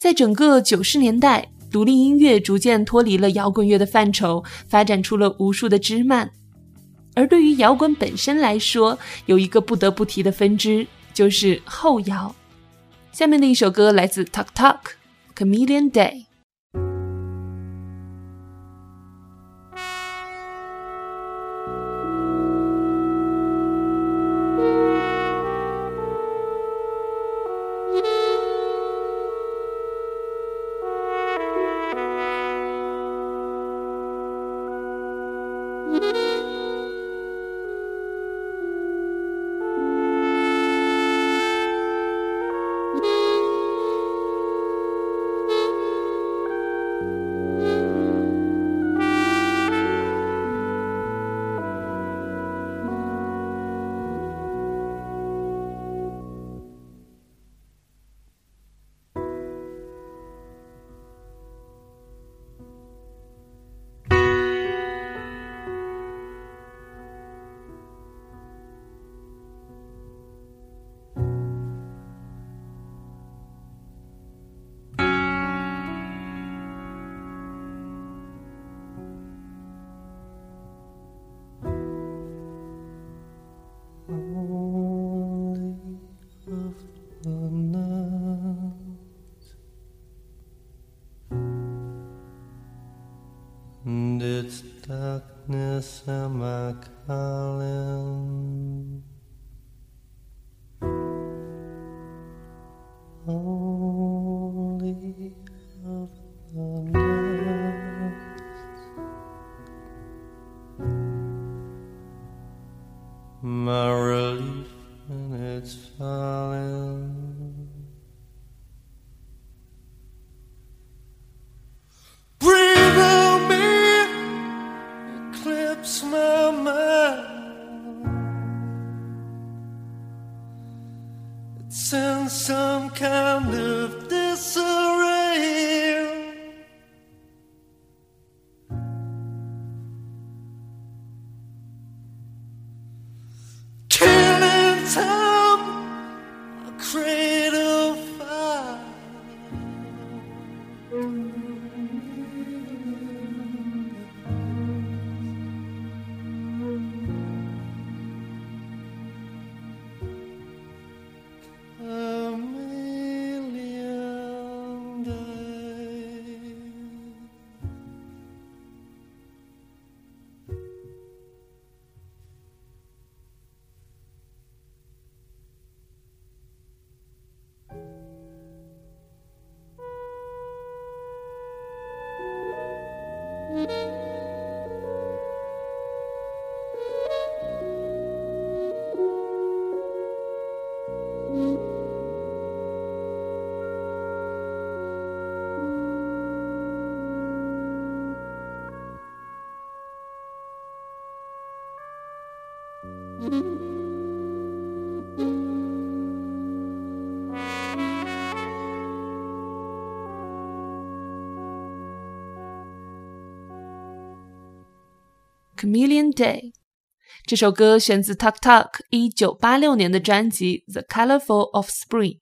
在整个九十年代，独立音乐逐渐脱离了摇滚乐的范畴，发展出了无数的枝蔓。而对于摇滚本身来说，有一个不得不提的分支，就是后摇。下面的一首歌来自 Talk Talk，《Chameleon Day》。darkness am I Chameleon Day 这首歌选自 Tuk Tuk 一九八六年的专辑《The Colorful of Spring》。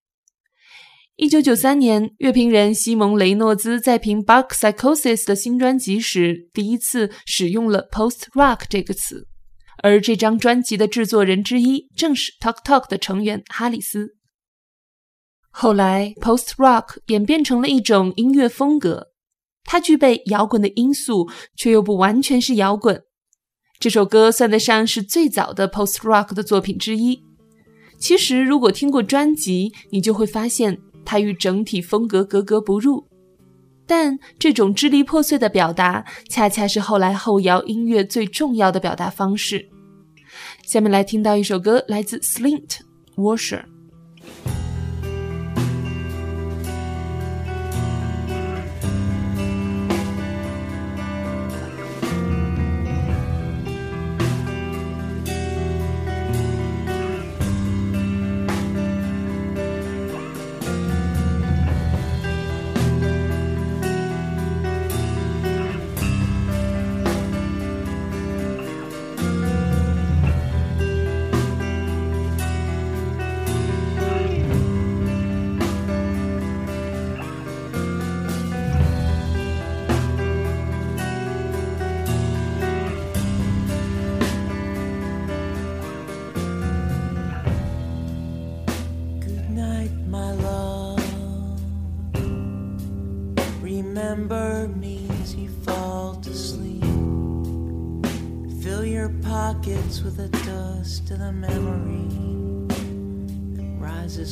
一九九三年，乐评人西蒙·雷诺兹在评《Bark Psychosis》的新专辑时，第一次使用了 “post rock” 这个词。而这张专辑的制作人之一正是 Tuk Tuk 的成员哈里斯。后来，post rock 演变成了一种音乐风格，它具备摇滚的因素，却又不完全是摇滚。这首歌算得上是最早的 post rock 的作品之一。其实，如果听过专辑，你就会发现它与整体风格格格不入。但这种支离破碎的表达，恰恰是后来后摇音乐最重要的表达方式。下面来听到一首歌，来自 Slint Washer。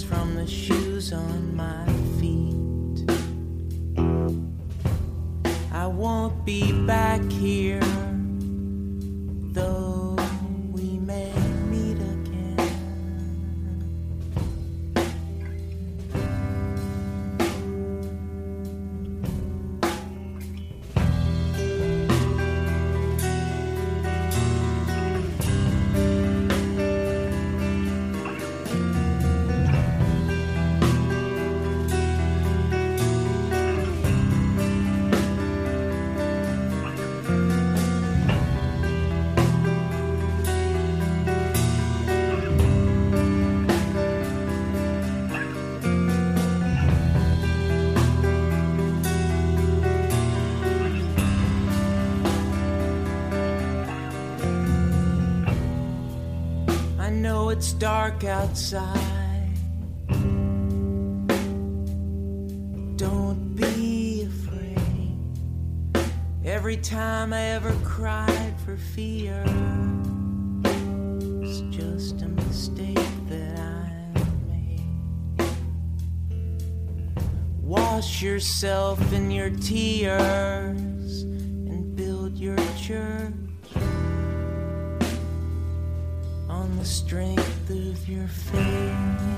From the shoes on my feet. I won't be back here, it's dark outside. Don't be afraid. Every time I ever cried for fear, it's just a mistake that I made. Wash yourself in your tears and build your church the strength of your faith.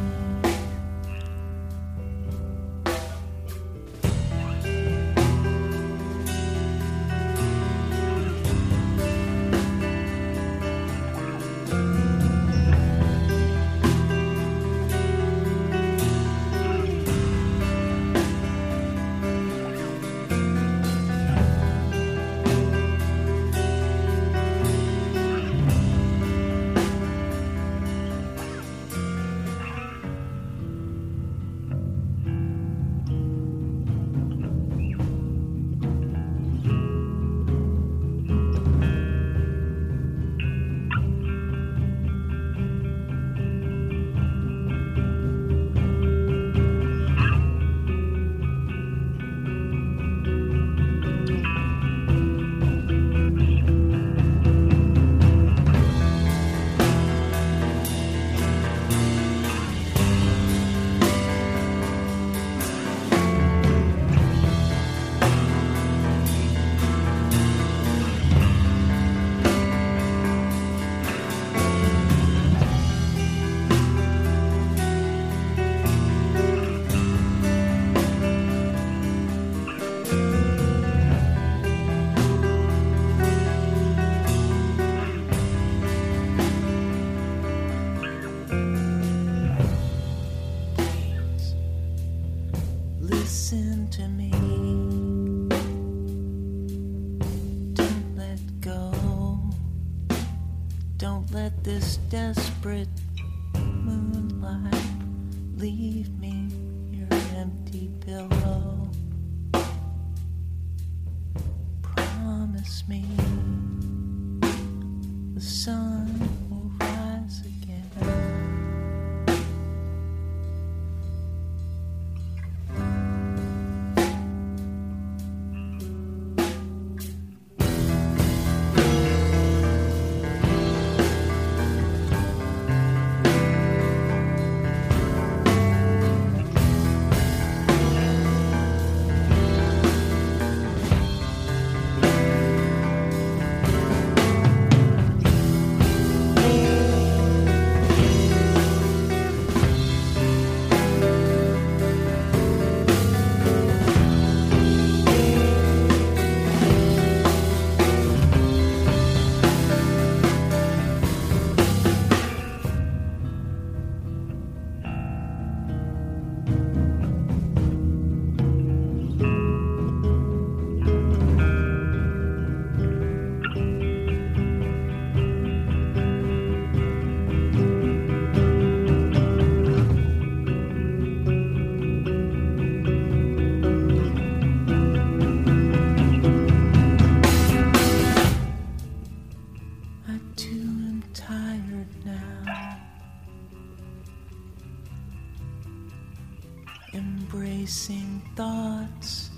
Thoughts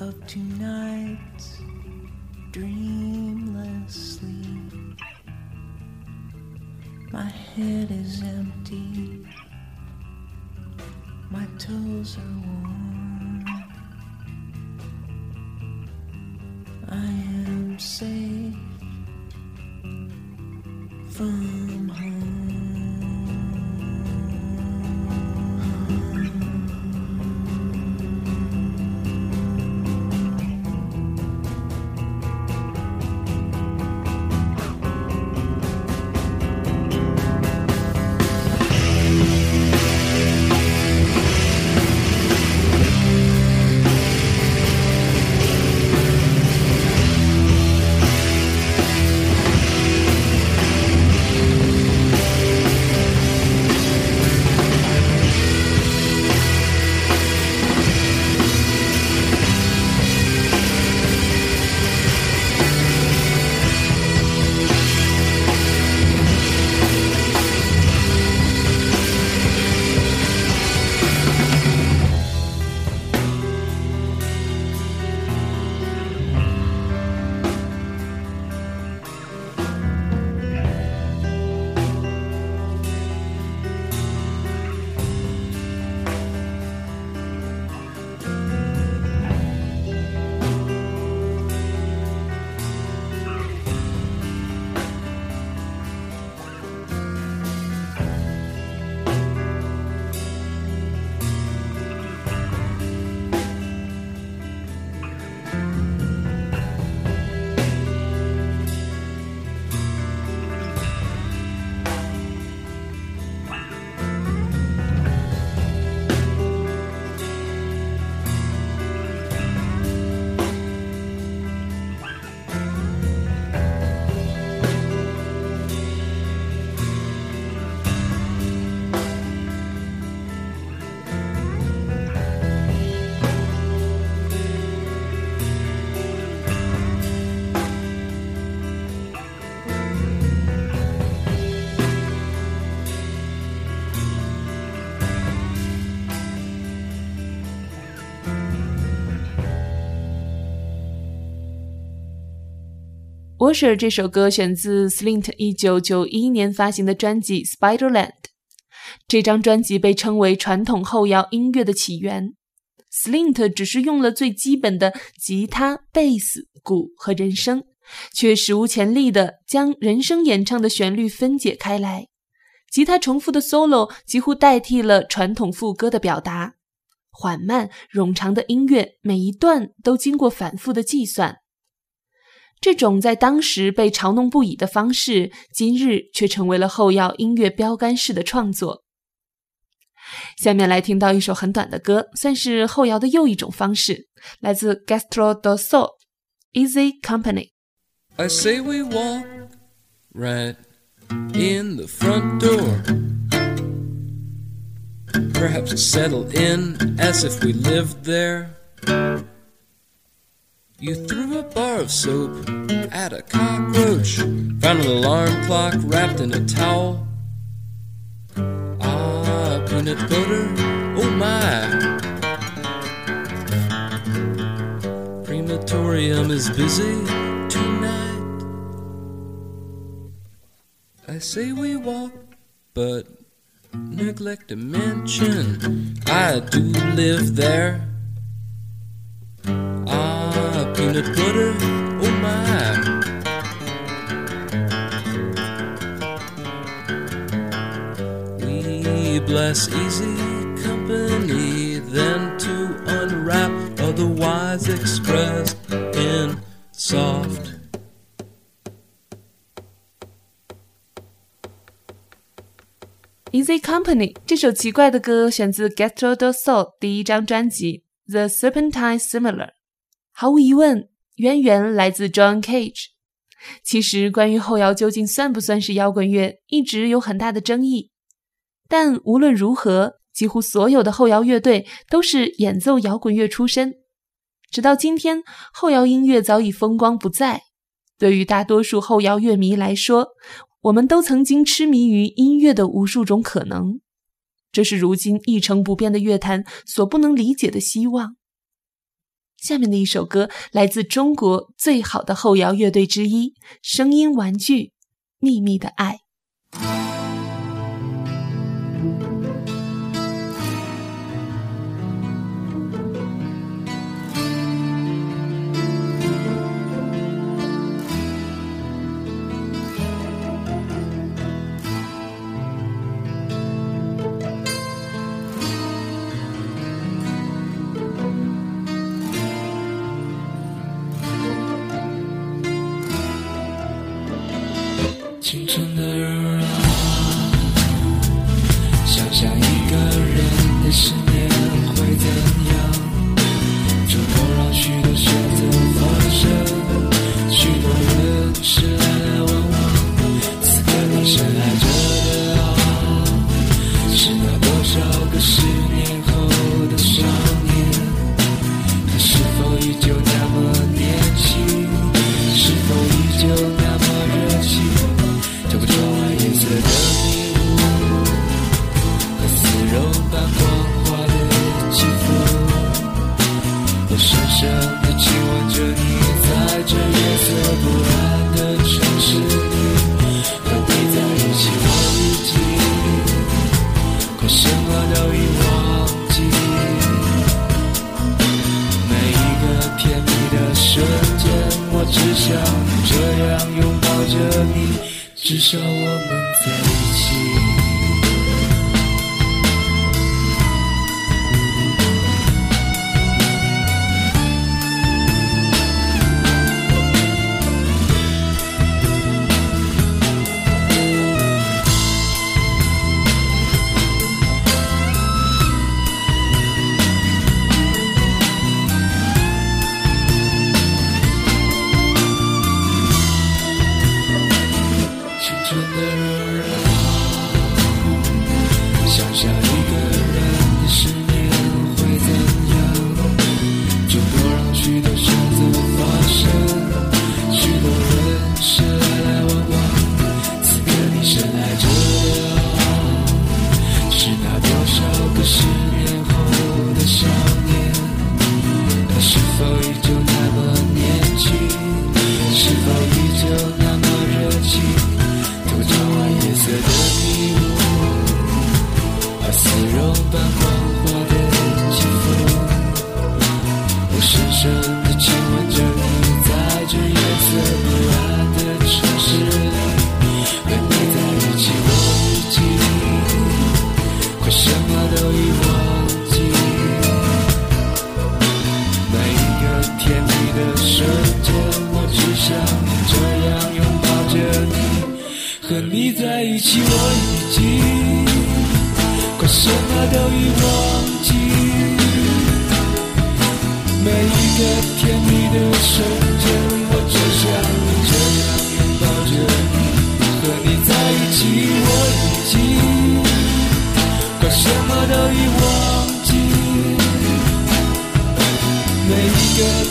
of two nights dreamless sleep. My head is empty, my toes are Washer 这首歌选自 Slint 一九九一年发行的专辑《Spiderland》。这张专辑被称为传统后摇音乐的起源。Slint 只是用了最基本的吉他、贝斯、鼓和人声，却史无前例地将人声演唱的旋律分解开来。吉他重复的 solo 几乎代替了传统副歌的表达。缓慢冗长的音乐，每一段都经过反复的计算。这种在当时被嘲弄不已的方式，今日却成为了后摇音乐标杆式的创作。下面来听到一首很短的歌，算是后摇的又一种方式，来自 Gastro do Sol，《Easy Company》。I say we walk right in the front door. Perhaps settle in as if we lived there. You threw a bar of soap at a cockroach, found an alarm clock wrapped in a towel. Ah, peanut butter, oh my. Crematorium is busy tonight. I say we walk, but neglect to mention I do live there peanut butter, oh my. We bless easy company, then to unwrap, otherwise expressed in soft. Easy Company 这首奇怪的歌选自 Getro do Sol 第一张专辑《The Serpentine Similar》。 毫无疑问，渊源来自 John Cage。其实，关于后摇究竟算不算是摇滚乐，一直有很大的争议。但无论如何，几乎所有的后摇乐队都是演奏摇滚乐出身。直到今天，后摇音乐早已风光不再。对于大多数后摇乐迷来说，我们都曾经痴迷于音乐的无数种可能。这是如今一成不变的乐坛所不能理解的希望。下面的一首歌来自中国最好的后摇乐队之一声音玩具秘密的爱。青春的人啊想像一只想这样拥抱着你，至少我们在一起。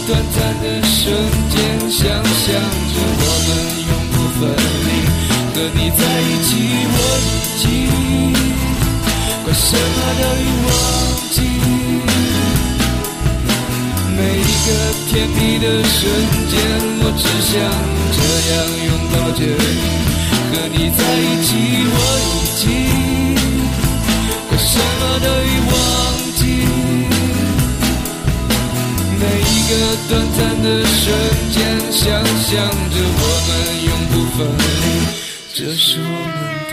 短暂的瞬间，想象着我们永不分离，和你在一起，我已经快什么都已忘记。每一个甜蜜的瞬间，我只想这样拥抱着你，和你在一起，我已经快什么都已忘记。一个短暂的瞬间想象着我们永不分离。这是我们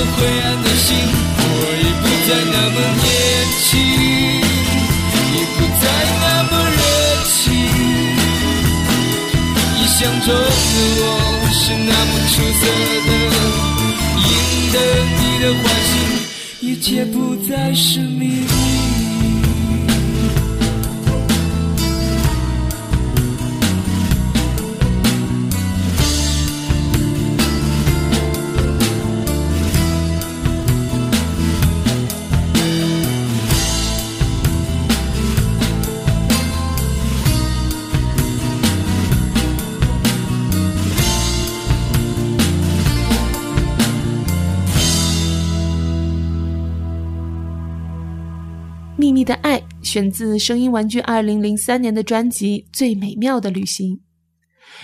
颗灰暗的心，我已不再那么年轻，也不再那么热情。臆想中的我是那么出色的，赢得你的欢心，一切不再是秘。选自声音玩具2003年的专辑《最美妙的旅行》。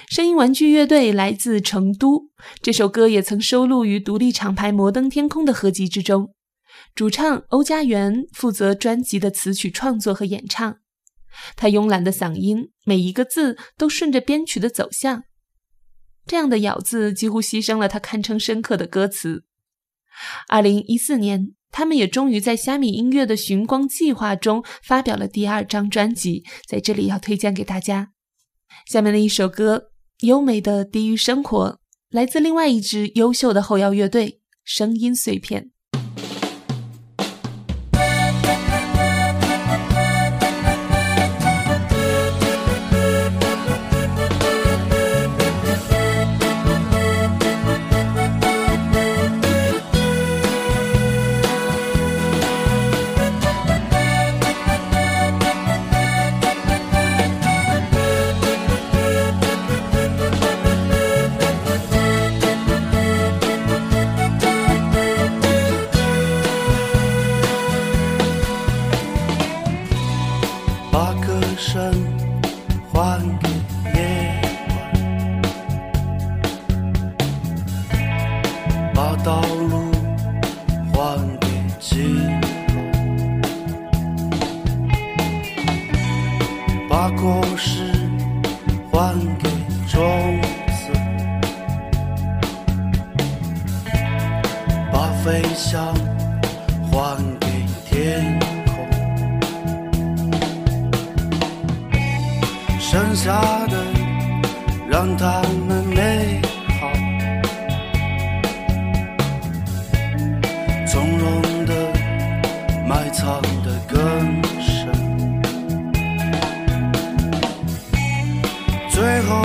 声音玩具乐队来自成都，这首歌也曾收录于独立厂牌摩登天空的合集之中。主唱欧家园负责专辑的词曲创作和演唱，他慵懒的嗓音，每一个字都顺着编曲的走向，这样的咬字几乎牺牲了他堪称深刻的歌词。2014年。他们也终于在虾米音乐的寻光计划中发表了第二张专辑，在这里要推荐给大家。下面的一首歌《优美的地狱生活》来自另外一支优秀的后摇乐队《声音碎片》。的埋藏的更深，最后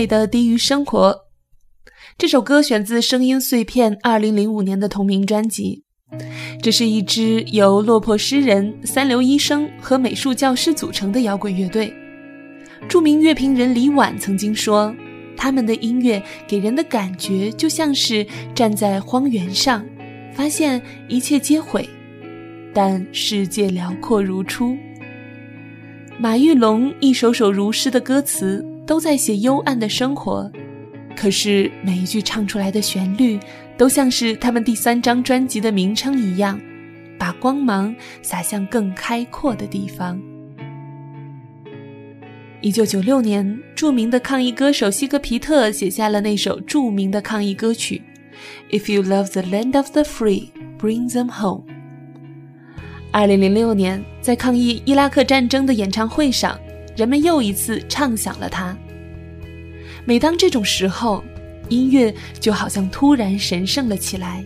美的低于生活。这首歌选自《声音碎片》二零零五年的同名专辑。这是一支由落魄诗人、三流医生和美术教师组成的摇滚乐队。著名乐评人李婉曾经说：“他们的音乐给人的感觉就像是站在荒原上，发现一切皆毁，但世界辽阔如初。”马玉龙一首首如诗的歌词都在写幽暗的生活，可是每一句唱出来的旋律，都像是他们第三张专辑的名称一样，把光芒洒向更开阔的地方。一九九六年，著名的抗议歌手西格皮特写下了那首著名的抗议歌曲《If You Love the Land of the Free, Bring Them Home》。二零零六年，在抗议伊拉克战争的演唱会上，人们又一次唱响了它。每当这种时候，音乐就好像突然神圣了起来。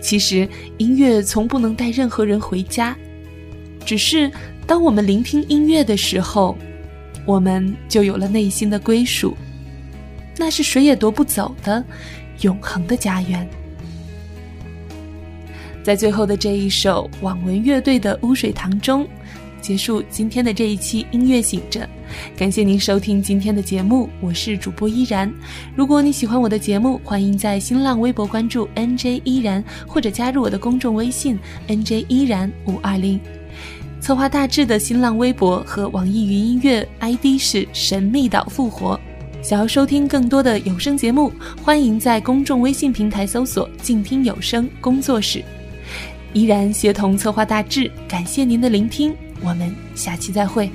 其实，音乐从不能带任何人回家，只是当我们聆听音乐的时候，我们就有了内心的归属，那是谁也夺不走的永恒的家园。在最后的这一首网文乐队的《污水塘》中，结束今天的这一期音乐醒着。感谢您收听今天的节目，我是主播依然。如果你喜欢我的节目，欢迎在新浪微博关注 NJ 依然，或者加入我的公众微信 NJ 依然五二零。策划大致的新浪微博和网易云音乐 ID 是神秘岛复活。想要收听更多的有声节目，欢迎在公众微信平台搜索“静听有声工作室”。依然协同策划大致，感谢您的聆听，我们下期再会。